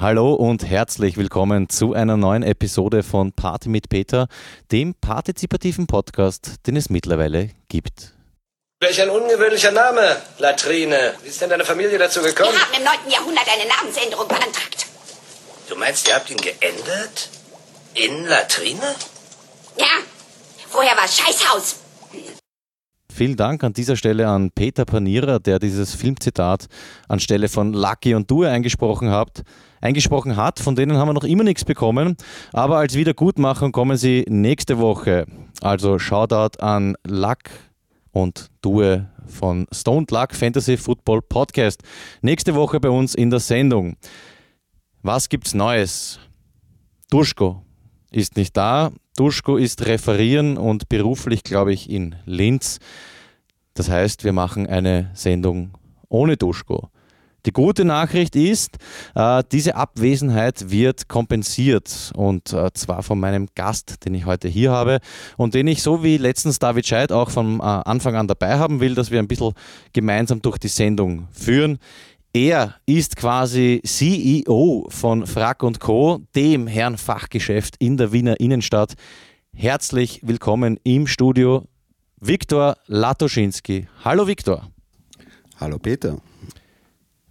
Hallo und herzlich willkommen zu einer neuen Episode von Party mit Peter, dem partizipativen Podcast, den es mittlerweile gibt. Welch ein ungewöhnlicher Name, Latrine. Wie ist denn deine Familie dazu gekommen? Wir haben im 9. Jahrhundert eine Namensänderung beantragt. Du meinst, ihr habt ihn geändert? In Latrine? Ja, vorher war es Scheißhaus. Vielen Dank an dieser Stelle an Peter Panierer, der dieses Filmzitat anstelle von Lucky und Due eingesprochen hat. Eingesprochen hat, von denen haben wir noch immer nichts bekommen, aber als Wiedergutmachung kommen sie nächste Woche. Also Shoutout an Luck und Due von Stoned Luck Fantasy Football Podcast. Nächste Woche bei uns in der Sendung. Was gibt's Neues? Duschko ist nicht da. Duschko ist referieren und beruflich, glaube ich, in Linz. Das heißt, wir machen eine Sendung ohne Duschko. Die gute Nachricht ist, äh, diese Abwesenheit wird kompensiert und äh, zwar von meinem Gast, den ich heute hier habe und den ich so wie letztens David Scheid auch von äh, Anfang an dabei haben will, dass wir ein bisschen gemeinsam durch die Sendung führen. Er ist quasi CEO von Frack und Co., dem Herrenfachgeschäft in der Wiener Innenstadt. Herzlich willkommen im Studio, Viktor Latoschinski. Hallo Viktor. Hallo Peter.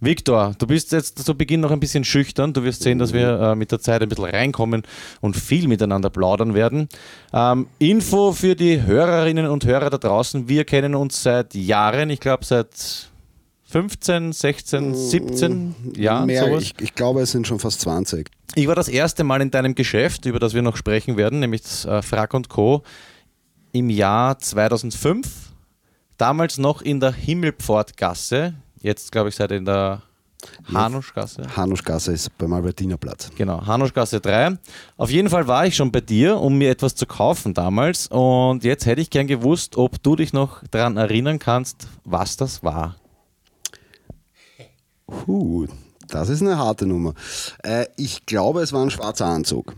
Viktor, du bist jetzt zu Beginn noch ein bisschen schüchtern. Du wirst sehen, dass wir äh, mit der Zeit ein bisschen reinkommen und viel miteinander plaudern werden. Ähm, Info für die Hörerinnen und Hörer da draußen. Wir kennen uns seit Jahren, ich glaube seit 15, 16, 17 Jahren. Mehr, sowas. ich, ich glaube, es sind schon fast 20. Ich war das erste Mal in deinem Geschäft, über das wir noch sprechen werden, nämlich das äh, Frack und Co. im Jahr 2005. Damals noch in der Himmelpfortgasse. Jetzt, glaube ich, seid ihr in der Hanuschgasse. Hanuschgasse ist beim Albertinerplatz. Genau, Hanuschgasse 3. Auf jeden Fall war ich schon bei dir, um mir etwas zu kaufen damals. Und jetzt hätte ich gern gewusst, ob du dich noch daran erinnern kannst, was das war. Puh, das ist eine harte Nummer. Äh, ich glaube, es war ein schwarzer Anzug.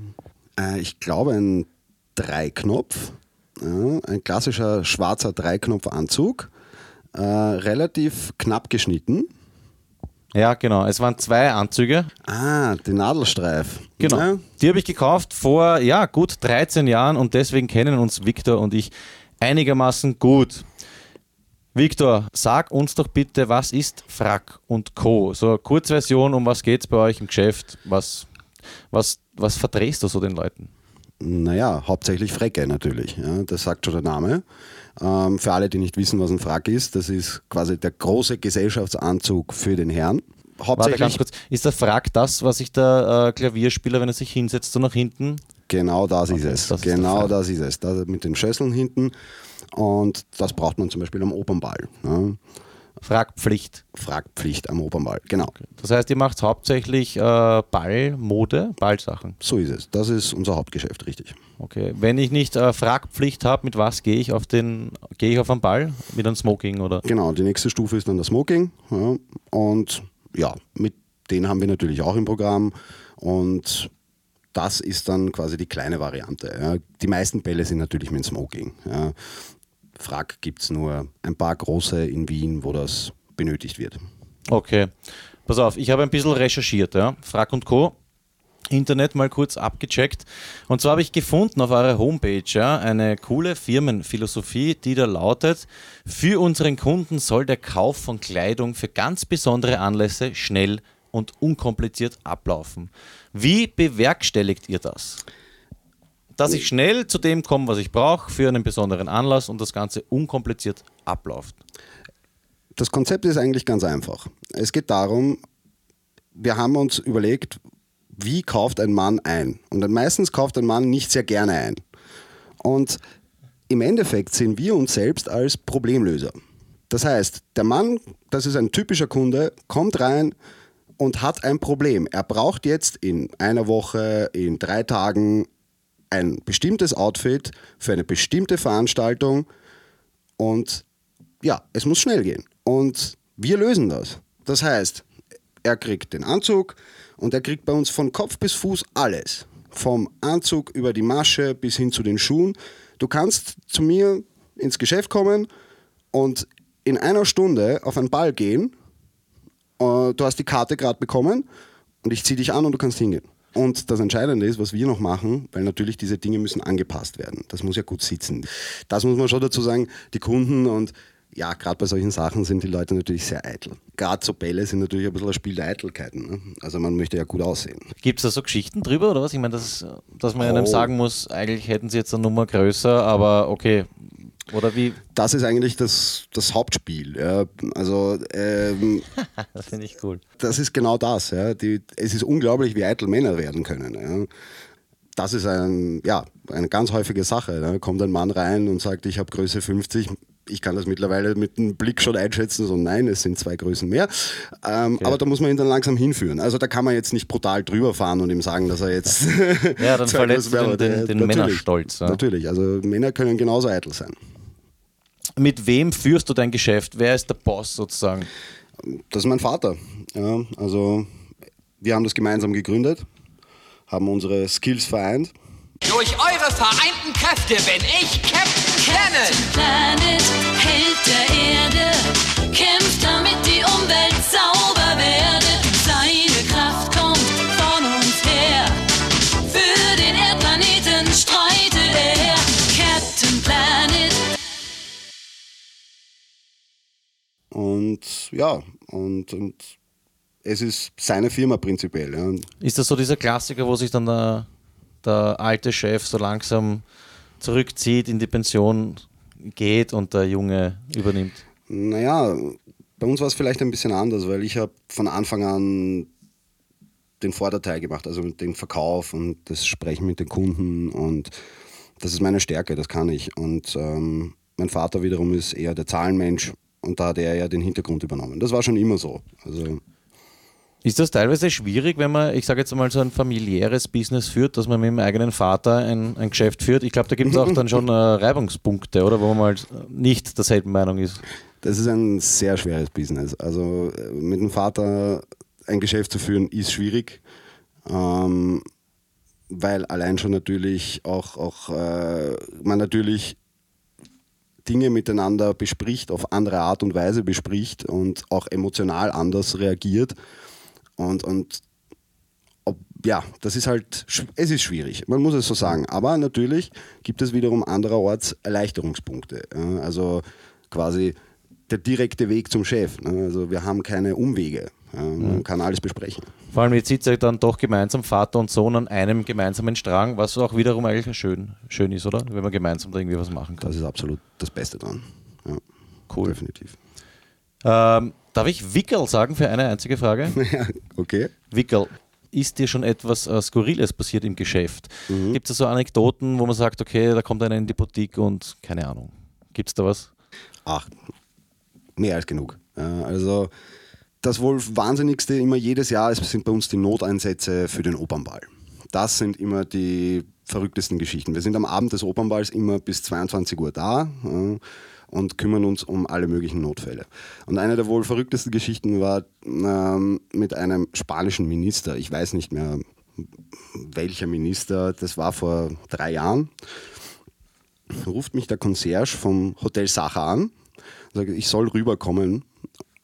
Äh, ich glaube, ein Dreiknopf. Ja, ein klassischer schwarzer Dreiknopfanzug. Äh, relativ knapp geschnitten. Ja, genau. Es waren zwei Anzüge. Ah, die Nadelstreif. Genau. Ja, Die habe ich gekauft vor ja, gut 13 Jahren und deswegen kennen uns Viktor und ich einigermaßen gut. Viktor, sag uns doch bitte, was ist Frack und Co? So eine Kurzversion, um was geht es bei euch im Geschäft? Was, was, was verdrehst du so den Leuten? Naja, hauptsächlich Frecke natürlich. Ja, das sagt schon der Name. Ähm, für alle, die nicht wissen, was ein Frack ist, das ist quasi der große Gesellschaftsanzug für den Herrn. Warte ganz Hauptsächlich, kurz. Ist der Frack das, was sich der äh, Klavierspieler, wenn er sich hinsetzt, so nach hinten? genau das ist Okay, es. das ist genau Frack. das ist es. Das mit den Schösseln hinten. Und das braucht man zum Beispiel am Opernball. Ja. Frackpflicht. Frackpflicht am Opernball. Genau, Das heißt, ihr macht hauptsächlich äh, Ballmode, Ballsachen. so ist es. Das ist unser Hauptgeschäft, richtig. Okay. Wenn ich nicht äh, Frackpflicht habe, mit was gehe ich auf den, gehe ich auf einen Ball? Mit einem Smoking oder? Genau, die nächste Stufe ist dann das Smoking. Ja. Und ja, mit denen haben wir natürlich auch im Programm. Und das ist dann quasi die kleine Variante. Ja. Die meisten Bälle sind natürlich mit Smoking. Ja. Frack gibt es nur ein paar große in Wien, wo das benötigt wird. Okay. Pass auf, ich habe ein bisschen recherchiert, ja. Frack und Co. Internet mal kurz abgecheckt. Und zwar habe ich gefunden auf eurer Homepage ja, eine coole Firmenphilosophie, die da lautet: Für unseren Kunden soll der Kauf von Kleidung für ganz besondere Anlässe schnell und unkompliziert ablaufen. Wie bewerkstelligt ihr das? Dass ich schnell zu dem komme, was ich brauche, für einen besonderen Anlass und das Ganze unkompliziert abläuft. Das Konzept ist eigentlich ganz einfach. Es geht darum, wir haben uns überlegt, wie kauft ein Mann ein? Und meistens kauft ein Mann nicht sehr gerne ein. Und im Endeffekt sehen wir uns selbst als Problemlöser. Das heißt, der Mann, das ist ein typischer Kunde, kommt rein und hat ein Problem. Er braucht jetzt in einer Woche, in drei Tagen ein bestimmtes Outfit für eine bestimmte Veranstaltung und ja, es muss schnell gehen. Und wir lösen das. Das heißt, er kriegt den Anzug und er kriegt bei uns von Kopf bis Fuß alles. Vom Anzug über die Masche bis hin zu den Schuhen. Du kannst zu mir ins Geschäft kommen und in einer Stunde auf einen Ball gehen. Äh, Du hast die Karte gerade bekommen und ich ziehe dich an und du kannst hingehen. Und das Entscheidende ist, was wir noch machen, weil natürlich diese Dinge müssen angepasst werden. Das muss ja gut sitzen. Das muss man schon dazu sagen, die Kunden und ja, gerade bei solchen Sachen sind die Leute natürlich sehr eitel. Gerade so Bälle sind natürlich ein bisschen ein Spiel der Eitelkeiten. Ne? Also man möchte ja gut aussehen. Gibt es da so Geschichten drüber oder was? Ich meine, dass, dass man Oh. einem sagen muss, eigentlich hätten sie jetzt eine Nummer größer, aber okay. Oder wie? Das ist eigentlich das, das Hauptspiel. Ja. Also ähm, Das finde ich cool. das ist genau das. Ja. Die, es ist unglaublich, wie eitel Männer werden können. Ja. Das ist ein, ja, eine ganz häufige Sache. Da kommt ein Mann rein und sagt, ich habe Größe 50. Ich kann das mittlerweile mit einem Blick schon einschätzen, so nein, es sind zwei Größen mehr. Ähm, Aber da muss man ihn dann langsam hinführen. Also da kann man jetzt nicht brutal drüber fahren und ihm sagen, dass er jetzt. Ja, dann verletzt den, den, den. Männerstolz. Ja. Natürlich, also Männer können genauso eitel sein. Mit wem führst du dein Geschäft? Wer ist der Boss sozusagen? Das ist mein Vater. Ja, also wir haben das gemeinsam gegründet, haben unsere Skills vereint. Durch eure vereinten Kräfte bin ich Captain Planet. Planet, Held der Erde, kämpft damit die Umwelt sauber werde. Seine Kraft kommt von uns her. Für den Erdplaneten streitet er. Captain Planet. Und ja, und, und es ist seine Firma prinzipiell. Ja. Ist das so dieser Klassiker, wo sich dann der, der alte Chef so langsam zurückzieht, in die Pension geht und der Junge übernimmt? Naja, bei uns war es vielleicht ein bisschen anders, weil ich habe von Anfang an den Vorderteil gemacht, also den Verkauf und das Sprechen mit den Kunden und das ist meine Stärke, das kann ich. Und ähm, mein Vater wiederum ist eher der Zahlenmensch und da hat er ja den Hintergrund übernommen. Das war schon immer so. Also Ist das teilweise schwierig, wenn man, ich sage jetzt mal, so ein familiäres Business führt, dass man mit dem eigenen Vater ein, ein Geschäft führt? Ich glaube, da gibt es auch dann schon äh, Reibungspunkte, oder? Wo man mal nicht derselben Meinung ist. Das ist ein sehr schweres Business. Also äh, mit dem Vater ein Geschäft zu führen, ist schwierig, ähm, weil allein schon natürlich auch, auch äh, man natürlich Dinge miteinander bespricht, auf andere Art und Weise bespricht und auch emotional anders reagiert. Und, und ob, ja, das ist halt, es ist schwierig, man muss es so sagen. Aber natürlich gibt es wiederum andererorts Erleichterungspunkte. Also quasi der direkte Weg zum Chef. Ne? Also wir haben keine Umwege. Man kann alles besprechen. Vor allem, jetzt sitzt ihr dann doch gemeinsam, Vater und Sohn, an einem gemeinsamen Strang, was auch wiederum eigentlich schön, schön ist, oder? Wenn man gemeinsam da irgendwie was machen kann. Das ist absolut das Beste dran. Ja, Cool. Definitiv. Ähm, darf ich Wickel sagen für eine einzige Frage? Ja, okay. Wickel, ist dir schon etwas äh, Skurriles passiert im Geschäft? Mhm. Gibt es so Anekdoten, wo man sagt, okay, da kommt einer in die Boutique und keine Ahnung. Gibt es da was? Ach, mehr als genug. Ja, also das wohl Wahnsinnigste immer jedes Jahr ist, sind bei uns die Noteinsätze für den Opernball. Das sind immer die verrücktesten Geschichten. Wir sind am Abend des Opernballs immer bis 22 Uhr da ja, und kümmern uns um alle möglichen Notfälle. Und eine der wohl verrücktesten Geschichten war ähm, mit einem spanischen Minister. Ich weiß nicht mehr, welcher Minister. Das war vor drei Jahren ruft mich der Concierge vom Hotel Sacher an und sagt, ich soll rüberkommen,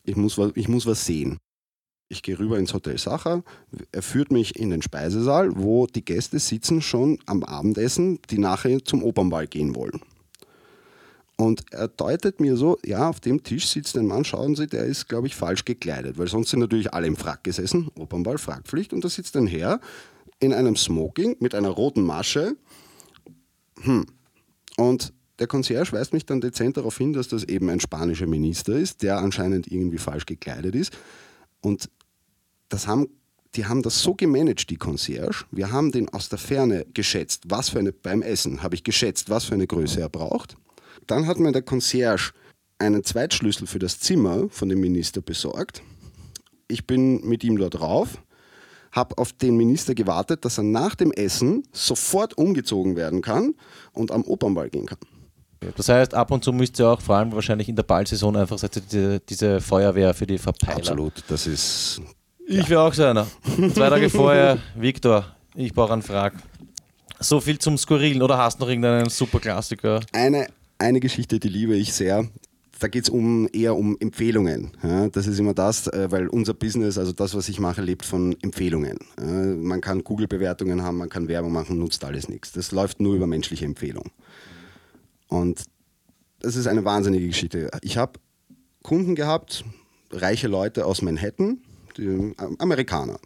ich muss, ich muss was sehen. Ich gehe rüber ins Hotel Sacher, er führt mich in den Speisesaal, wo die Gäste sitzen schon am Abendessen, die nachher zum Opernball gehen wollen. Und er deutet mir so, ja, auf dem Tisch sitzt ein Mann, schauen Sie, der ist, glaube ich, falsch gekleidet, weil sonst sind natürlich alle im Frack gesessen, Opernball, Frackpflicht, und da sitzt ein Herr in einem Smoking mit einer roten Masche, und der Concierge weist mich dann dezent darauf hin, dass das eben ein spanischer Minister ist, der anscheinend irgendwie falsch gekleidet ist. Und das haben, die haben das so gemanagt, die Concierge. Wir haben den aus der Ferne geschätzt, was für eine, beim Essen habe ich geschätzt, was für eine Größe er braucht. Dann hat mir der Concierge einen Zweitschlüssel für das Zimmer von dem Minister besorgt. Ich bin mit ihm dort drauf, habe auf den Minister gewartet, dass er nach dem Essen sofort umgezogen werden kann und am Opernball gehen kann. Das heißt, ab und zu müsst ihr auch, vor allem wahrscheinlich in der Ballsaison, einfach diese, diese Feuerwehr für die Verpeiler. Absolut, das ist Ich wäre auch so einer. Zwei Tage vorher, Viktor, ich brauche einen Frag. So viel zum Skurrilen oder hast du noch irgendeinen super Klassiker? eine, eine Geschichte, die liebe ich sehr. da geht es um, eher um Empfehlungen. Ja, das ist immer das, äh, weil unser Business, also das, was ich mache, lebt von Empfehlungen. Äh, man kann Google-Bewertungen haben, man kann Werbung machen, nutzt alles nichts. Das läuft nur über menschliche Empfehlung. Und das ist eine wahnsinnige Geschichte. Ich habe Kunden gehabt, reiche Leute aus Manhattan, die, äh, Amerikaner,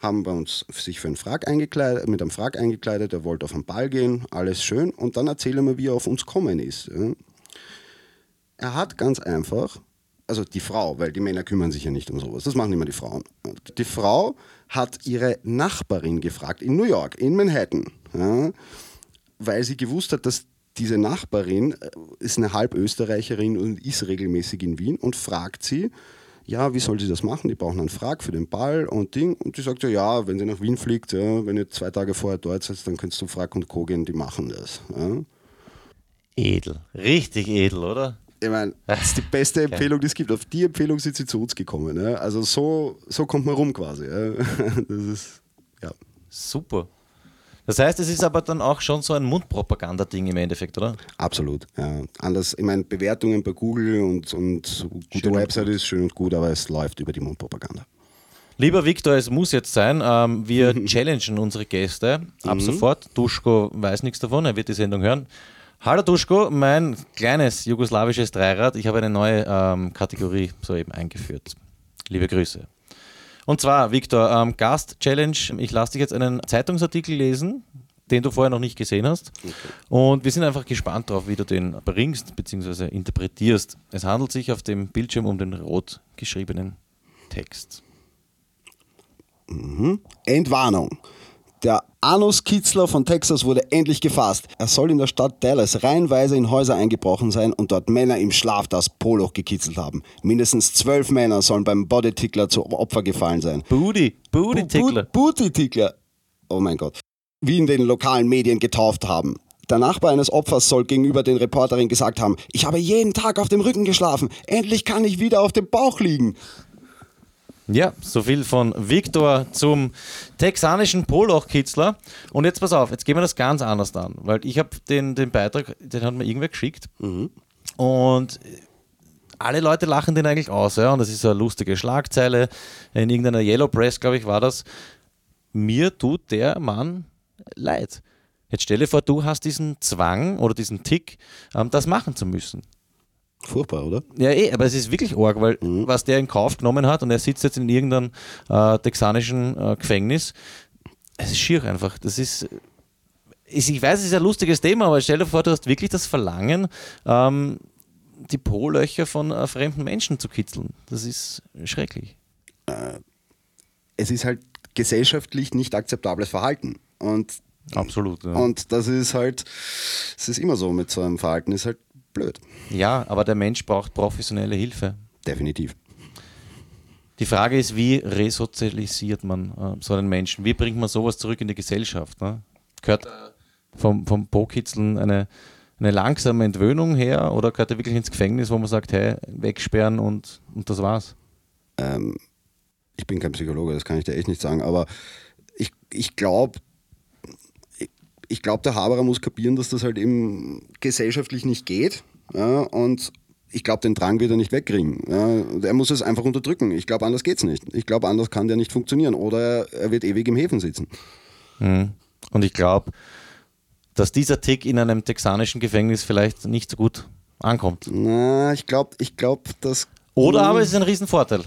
haben bei uns sich für einen Frag eingekleidet, mit einem Frag eingekleidet, er wollte auf den Ball gehen, alles schön. Und dann erzähle mir, wie er auf uns kommen ist. Er hat ganz einfach, also die Frau, weil die Männer kümmern sich ja nicht um sowas, das machen immer die Frauen. Die Frau hat ihre Nachbarin gefragt in New York, in Manhattan, ja, weil sie gewusst hat, dass diese Nachbarin äh, ist eine Halbösterreicherin und ist regelmäßig in Wien und fragt sie, ja, wie soll sie das machen? Die brauchen einen Frag für den Ball und Ding. Und die sagt ja, ja, wenn sie nach Wien fliegt, ja, wenn ihr zwei Tage vorher dort seid, dann kannst du Frag und Co. gehen, die machen das. Ja. Edel. Richtig edel, oder? Ich meine, das ist die beste Empfehlung, die es gibt. Auf die Empfehlung sind sie zu uns gekommen. Ja. Also so, so kommt man rum quasi. Das ist, ja. Super. Das heißt, es ist aber dann auch schon so ein Mundpropaganda-Ding im Endeffekt, oder? Absolut. Ja. Anders, ich meine, Bewertungen bei Google und, und gute Schön und Website ist schön und gut, aber es läuft über die Mundpropaganda. Lieber Viktor, es muss jetzt sein. Ähm, wir challengen unsere Gäste ab sofort. Duschko weiß nichts davon, er wird die Sendung hören. Hallo Duschko, mein kleines jugoslawisches Dreirad. Ich habe eine neue ähm, Kategorie soeben eingeführt. Liebe Grüße. Und zwar, Viktor, ähm, Gast-Challenge. Ich lasse dich jetzt einen Zeitungsartikel lesen, den du vorher noch nicht gesehen hast. Und wir sind einfach gespannt darauf, wie du den bringst bzw. interpretierst. Es handelt sich auf dem Bildschirm um den rot geschriebenen Text. Entwarnung. Der Anus-Kitzler von Texas wurde endlich gefasst. Er soll in der Stadt Dallas reihenweise in Häuser eingebrochen sein und dort Männer im Schlaf das Poloch gekitzelt haben. Mindestens zwölf Männer sollen beim Bodytickler zu Opfer gefallen sein. Booty, Booty-Tickler. Booty-Tickler. Oh mein Gott. Wie in den lokalen Medien getauft haben. Der Nachbar eines Opfers soll gegenüber den Reporterin gesagt haben, ich habe jeden Tag auf dem Rücken geschlafen. Endlich kann ich wieder auf dem Bauch liegen. Ja, so viel von Viktor zum texanischen Poloch-Kitzler. Und jetzt pass auf, jetzt gehen wir das ganz anders an, weil ich habe den, den Beitrag, den hat mir irgendwer geschickt. Und alle Leute lachen den eigentlich aus, ja. Und das ist so eine lustige Schlagzeile. In irgendeiner Yellow Press, glaube ich, war das. Mir tut der Mann leid. Jetzt stell dir vor, du hast diesen Zwang oder diesen Tick, ähm, das machen zu müssen. Furchtbar, oder? Ja, eh, aber es ist wirklich arg, weil was der in Kauf genommen hat und er sitzt jetzt in irgendeinem äh, texanischen äh, Gefängnis, es ist schier einfach. Das ist, ist, ich weiß, es ist ein lustiges Thema, aber stell dir vor, du hast wirklich das Verlangen, ähm, die Po-Löcher von äh, fremden Menschen zu kitzeln. Das ist schrecklich. Es ist halt gesellschaftlich nicht akzeptables Verhalten. Und, Absolut. Ja. und das ist halt, es ist immer so mit so einem Verhalten, ist halt blöd. ja, aber der Mensch braucht professionelle Hilfe. Definitiv. Die Frage ist, wie resozialisiert man äh, so einen Menschen? Wie bringt man sowas zurück in die Gesellschaft? Ne? Gehört vom, vom Po-Kitzeln eine, eine langsame Entwöhnung her oder gehört er wirklich ins Gefängnis, wo man sagt, hey, wegsperren und, und das war's? ich bin kein Psychologe, das kann ich dir echt nicht sagen, aber ich, ich glaube, ich, glaube, der Haberer muss kapieren, dass das halt eben gesellschaftlich nicht geht. Ja, und ich glaube, den Drang wird er nicht wegkriegen. Ja, er muss es einfach unterdrücken. Ich glaube, anders geht's nicht. Ich glaube, anders kann der nicht funktionieren. Oder er wird ewig im Häfen sitzen. Und ich glaube, dass dieser Tick in einem texanischen Gefängnis vielleicht nicht so gut ankommt. Na, ich glaube, ich glaube, dass. Oder aber es ist ein Riesenvorteil.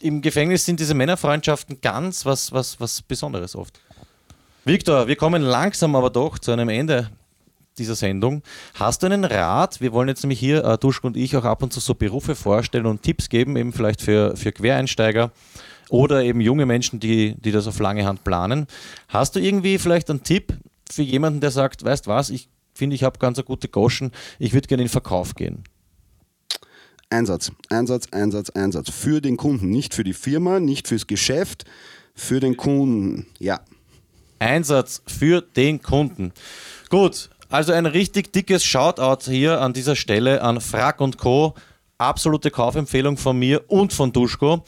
Im Gefängnis sind diese Männerfreundschaften ganz was, was, was Besonderes oft. Viktor, wir kommen langsam aber doch zu einem Ende dieser Sendung. Hast du einen Rat? Wir wollen jetzt nämlich hier, äh, Duschk und ich, auch ab und zu so Berufe vorstellen und Tipps geben, eben vielleicht für, für Quereinsteiger oder eben junge Menschen, die, die das auf lange Hand planen. Hast du irgendwie vielleicht einen Tipp für jemanden, der sagt, weißt was, ich finde, ich habe ganz eine gute Goschen, ich würde gerne in den Verkauf gehen? Einsatz, Einsatz, Einsatz, Einsatz. Für den Kunden, nicht für die Firma, nicht fürs Geschäft, für den Kunden. Ja. Einsatz für den Kunden. Gut, also ein richtig dickes Shoutout hier an dieser Stelle an Frack und Co. Absolute Kaufempfehlung von mir und von Duschko.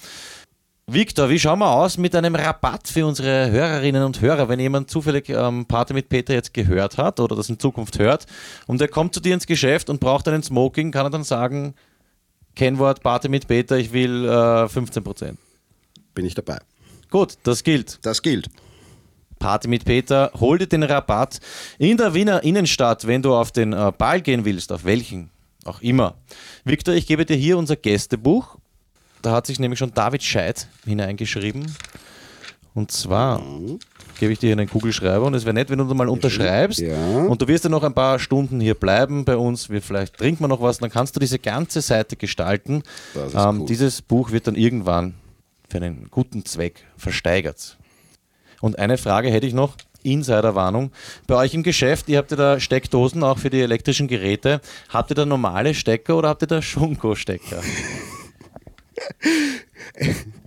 Victor, wie schauen wir aus mit einem Rabatt für unsere Hörerinnen und Hörer, wenn jemand zufällig ähm, Party mit Peter jetzt gehört hat oder das in Zukunft hört und der kommt zu dir ins Geschäft und braucht einen Smoking, kann er dann sagen, Kennwort Party mit Peter, ich will äh, 15%. Bin ich dabei. Gut, das gilt. Das gilt. Party mit Peter, hol dir den Rabatt in der Wiener Innenstadt, wenn du auf den äh, Ball gehen willst, auf welchen auch immer. Victor, ich gebe dir hier unser Gästebuch. Da hat sich nämlich schon David Scheid hineingeschrieben. Und zwar gebe ich dir hier einen Kugelschreiber und es wäre nett, wenn du mal unterschreibst Ja. und du wirst ja noch ein paar Stunden hier bleiben bei uns. Wir vielleicht trinken wir noch was, dann kannst du diese ganze Seite gestalten. Ähm, cool. Dieses Buch wird dann irgendwann für einen guten Zweck versteigert. Und eine Frage hätte ich noch. Insiderwarnung. Bei euch im Geschäft, ihr habt ja da Steckdosen auch für die elektrischen Geräte. Habt ihr da normale Stecker oder habt ihr da Schunko-Stecker?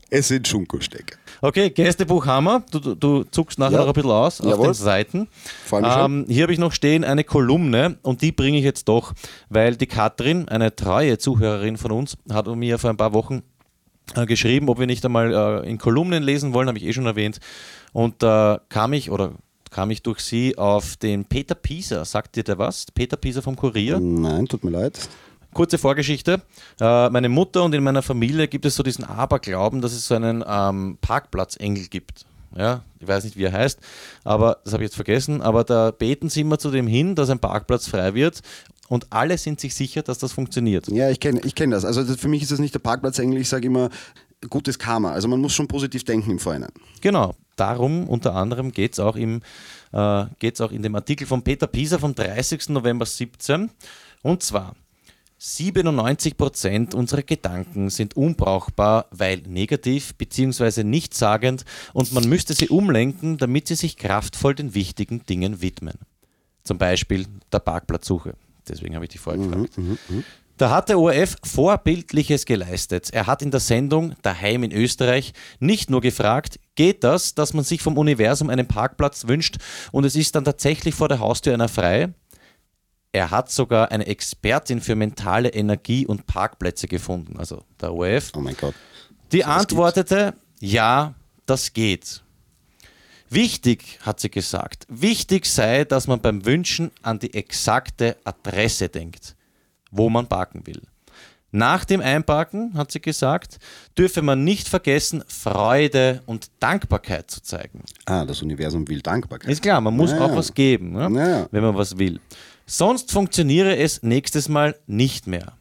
Es sind Schunko-Stecker. Okay, Gästebuch Hammer. Du, du, du zuckst nachher Ja. noch ein bisschen aus auf Jawohl. den Seiten. Ähm, hier habe ich noch stehen eine Kolumne und die bringe ich jetzt doch, weil die Katrin, eine treue Zuhörerin von uns, hat mir vor ein paar Wochen äh, geschrieben, ob wir nicht einmal äh, in Kolumnen lesen wollen, habe ich eh schon erwähnt. Und da kam ich oder kam ich durch sie auf den Peter Pieser. Sagt dir der was? Peter Pieser vom Kurier. Nein, tut mir leid. Kurze Vorgeschichte. Äh, meine Mutter und in meiner Familie gibt es so diesen Aberglauben, dass es so einen ähm, Parkplatzengel gibt. Ja, ich weiß nicht, wie er heißt, aber das habe ich jetzt vergessen. Aber da beten sie immer zu dem hin, dass ein Parkplatz frei wird und alle sind sich sicher, dass das funktioniert. Ja, ich kenne ich kenn das. Also das, für mich ist das nicht der Parkplatzengel. Ich sage immer, gutes Karma. Also man muss schon positiv denken im Vorhinein. Genau, darum unter anderem geht es auch, im, äh, geht's auch in dem Artikel von Peter Pieser vom 30. November 17. Und zwar, 97% unserer Gedanken sind unbrauchbar, weil negativ bzw. nichtssagend und man müsste sie umlenken, damit sie sich kraftvoll den wichtigen Dingen widmen. Zum Beispiel der Parkplatzsuche. Deswegen habe ich dich vorher gefragt. Da hat der ORF Vorbildliches geleistet. Er hat in der Sendung Daheim in Österreich nicht nur gefragt, geht das, dass man sich vom Universum einen Parkplatz wünscht und es ist dann tatsächlich vor der Haustür einer frei? Er hat sogar eine Expertin für mentale Energie und Parkplätze gefunden, also der ORF. Oh mein Gott. Die antwortete, ja, das geht. Wichtig, hat sie gesagt, wichtig sei, dass man beim Wünschen an die exakte Adresse denkt, wo man parken will. Nach dem Einparken, hat sie gesagt, dürfe man nicht vergessen, Freude und Dankbarkeit zu zeigen. Ah, das Universum will Dankbarkeit. Ist klar, man muss Ja, auch was geben, ne? Ja. wenn man was will. Sonst funktioniere es nächstes Mal nicht mehr.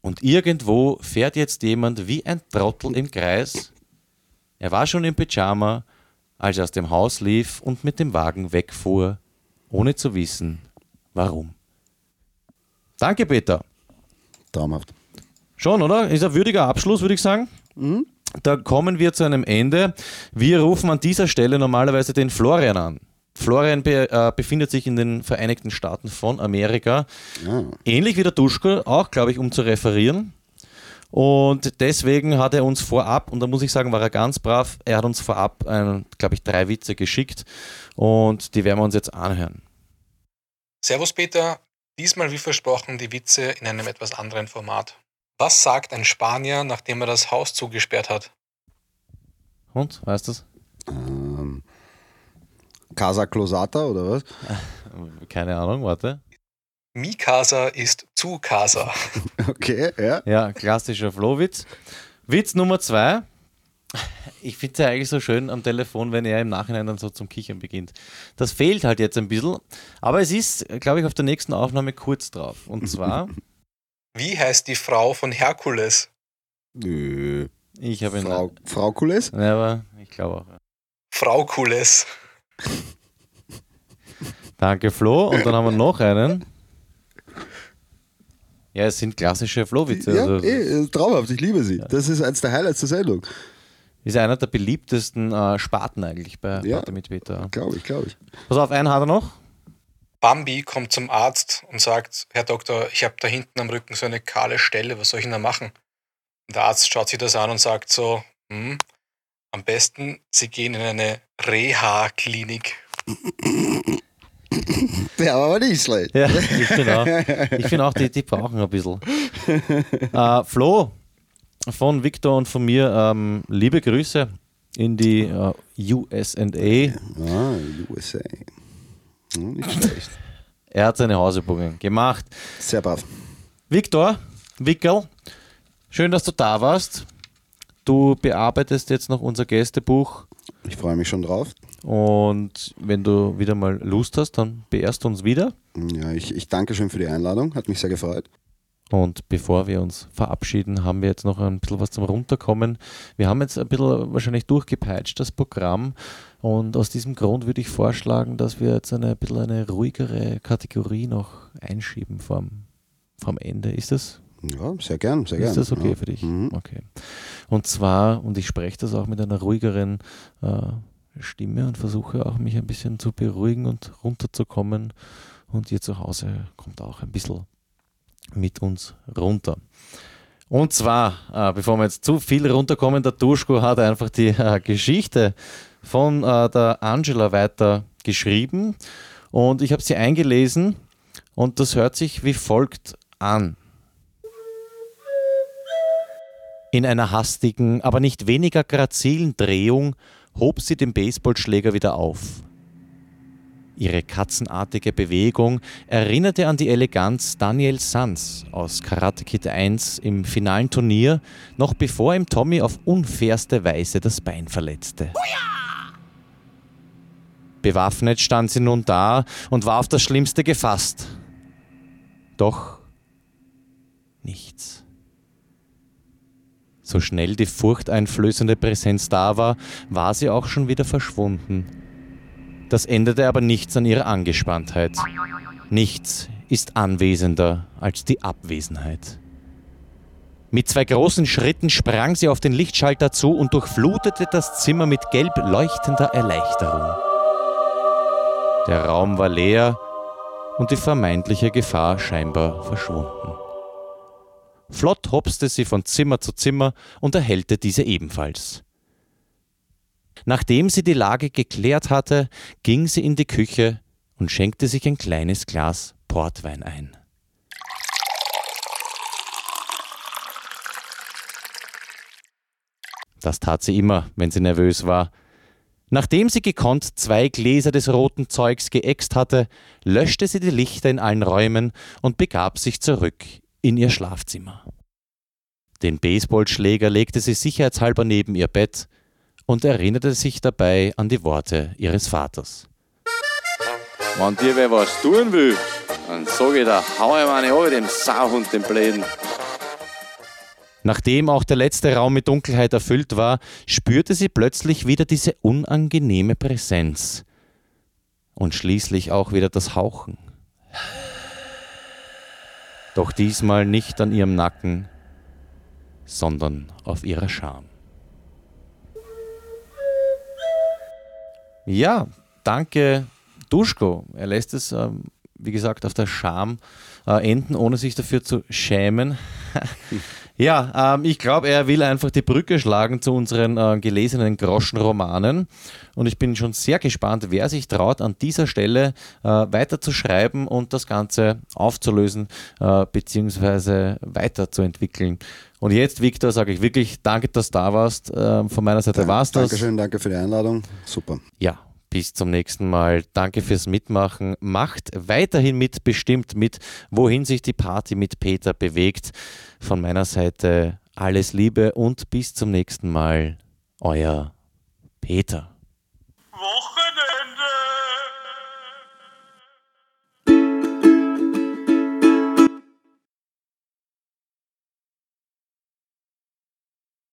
Und irgendwo fährt jetzt jemand wie ein Trottel im Kreis. Er war schon im Pyjama, als er aus dem Haus lief und mit dem Wagen wegfuhr, ohne zu wissen, warum. Danke, Peter. Traumhaft. Schon, oder? Ist ein würdiger Abschluss, würde ich sagen. Da kommen wir zu einem Ende. Wir rufen an dieser Stelle normalerweise den Florian an. Florian be äh, befindet sich in den Vereinigten Staaten von Amerika. Ähnlich wie der Duschko, auch, glaube ich, um zu referieren. Und deswegen hat er uns vorab, und da muss ich sagen, war er ganz brav, er hat uns vorab, glaube ich, drei Witze geschickt. Und die werden wir uns jetzt anhören. Servus Peter, diesmal wie versprochen die Witze in einem etwas anderen Format. Was sagt ein Spanier, nachdem er das Haus zugesperrt hat? Und, weißt du Ähm, Casa Closata oder was? Keine Ahnung, warte. Mi casa ist zu casa. Okay, ja. Ja, klassischer Flohwitz. Witz Nummer zwei. Ich finde es ja eigentlich so schön am Telefon, wenn er im Nachhinein dann so zum Kichern beginnt. Das fehlt halt jetzt ein bisschen, aber es ist, glaube ich, auf der nächsten Aufnahme kurz drauf. Und zwar, Wie heißt die Frau von Herkules? Nö. ich habe ihn. Frau, Frau Kules? Ja, aber ich glaube auch. ja. Frau Kules. Danke, Flo. Und dann haben wir noch einen. Ja, es sind klassische Flohwitze. Ja, Also, eh, traumhaft, ich liebe sie. Das ist eins der Highlights der Sendung. ist einer der beliebtesten äh, Sparten eigentlich bei Ja. Party mit Peter. Glaube ich, glaube ich. Pass auf, einen hat er noch. Bambi kommt zum Arzt und sagt, Herr Doktor, ich habe da hinten am Rücken so eine kahle Stelle, was soll ich denn da machen? Und der Arzt schaut sich das an und sagt so, hm, am besten, Sie gehen in eine Reha-Klinik. Der war aber nicht schlecht. Ja, ich finde auch, ich find auch die, die brauchen ein bisschen. Äh, Flo, von Victor und von mir ähm, liebe Grüße in die äh, USA. Ah, USA. Hm, nicht schlecht. Er hat seine Hausübungen gemacht. Sehr brav. Victor, Wickel, schön, dass du da warst. Du bearbeitest jetzt noch unser Gästebuch Ich freue mich schon drauf. und wenn du wieder mal Lust hast, dann beehrst du uns wieder. Ja, ich, ich danke schön für die Einladung. Hat mich sehr gefreut. Und bevor wir uns verabschieden, haben wir jetzt noch ein bisschen was zum Runterkommen. Wir haben jetzt ein bisschen wahrscheinlich durchgepeitscht, das Programm. Und aus diesem Grund würde ich vorschlagen, dass wir jetzt eine ein bisschen eine ruhigere Kategorie noch einschieben vom, vom Ende. Ist das Ja, sehr gern, sehr gern. Ist das okay ja. für dich? Mhm. Okay. Und zwar, und ich spreche das auch mit einer ruhigeren äh, Stimme und versuche auch mich ein bisschen zu beruhigen und runterzukommen. Und ihr zu Hause kommt auch ein bisschen mit uns runter. Und zwar, äh, bevor wir jetzt zu viel runterkommen, der Duschko hat einfach die äh, Geschichte von äh, der Angela weiter geschrieben und ich habe sie eingelesen und das hört sich wie folgt an. In einer hastigen, aber nicht weniger grazilen Drehung hob sie den Baseballschläger wieder auf. Ihre katzenartige Bewegung erinnerte an die Eleganz Daniel Sanz aus Karate Kid 1 im finalen Turnier, noch bevor ihm Tommy auf unfairste Weise das Bein verletzte. Bewaffnet stand sie nun da und war auf das Schlimmste gefasst. Doch nichts. So schnell die furchteinflößende Präsenz da war, war sie auch schon wieder verschwunden. Das änderte aber nichts an ihrer Angespanntheit. Nichts ist anwesender als die Abwesenheit. Mit zwei großen Schritten sprang sie auf den Lichtschalter zu und durchflutete das Zimmer mit gelb leuchtender Erleichterung. Der Raum war leer und die vermeintliche Gefahr scheinbar verschwunden. Flott hopste sie von Zimmer zu Zimmer und erhellte diese ebenfalls. Nachdem sie die Lage geklärt hatte, ging sie in die Küche und schenkte sich ein kleines Glas Portwein ein. Das tat sie immer, wenn sie nervös war. Nachdem sie gekonnt zwei Gläser des roten Zeugs geäxt hatte, löschte sie die Lichter in allen Räumen und begab sich zurück in ihr Schlafzimmer. Den Baseballschläger legte sie sicherheitshalber neben ihr Bett und erinnerte sich dabei an die Worte ihres Vaters. Wenn dir wer was tun will, dann sag ich da, hau ihm eine an, dem Sauhund, den Bläden. Nachdem auch der letzte Raum mit Dunkelheit erfüllt war, spürte sie plötzlich wieder diese unangenehme Präsenz und schließlich auch wieder das Hauchen. Doch diesmal nicht an ihrem Nacken, sondern auf ihrer Scham. Ja, danke Duschko. Er lässt es, ähm, wie gesagt, auf der Scham äh, enden, ohne sich dafür zu schämen. ja, ähm, ich glaube, er will einfach die Brücke schlagen zu unseren äh, gelesenen Groschenromanen. Und ich bin schon sehr gespannt, wer sich traut, an dieser Stelle äh, weiter zu schreiben und das Ganze aufzulösen äh, bzw. weiterzuentwickeln. Und jetzt, Victor, sage ich wirklich danke, dass du da warst. Ähm, von meiner Seite war es das. Dankeschön, danke für die Einladung. Super. Ja, bis zum nächsten Mal. Danke fürs Mitmachen. Macht weiterhin mit, bestimmt mit, wohin sich die Party mit Peter bewegt. Von meiner Seite alles Liebe und bis zum nächsten Mal. Euer Peter.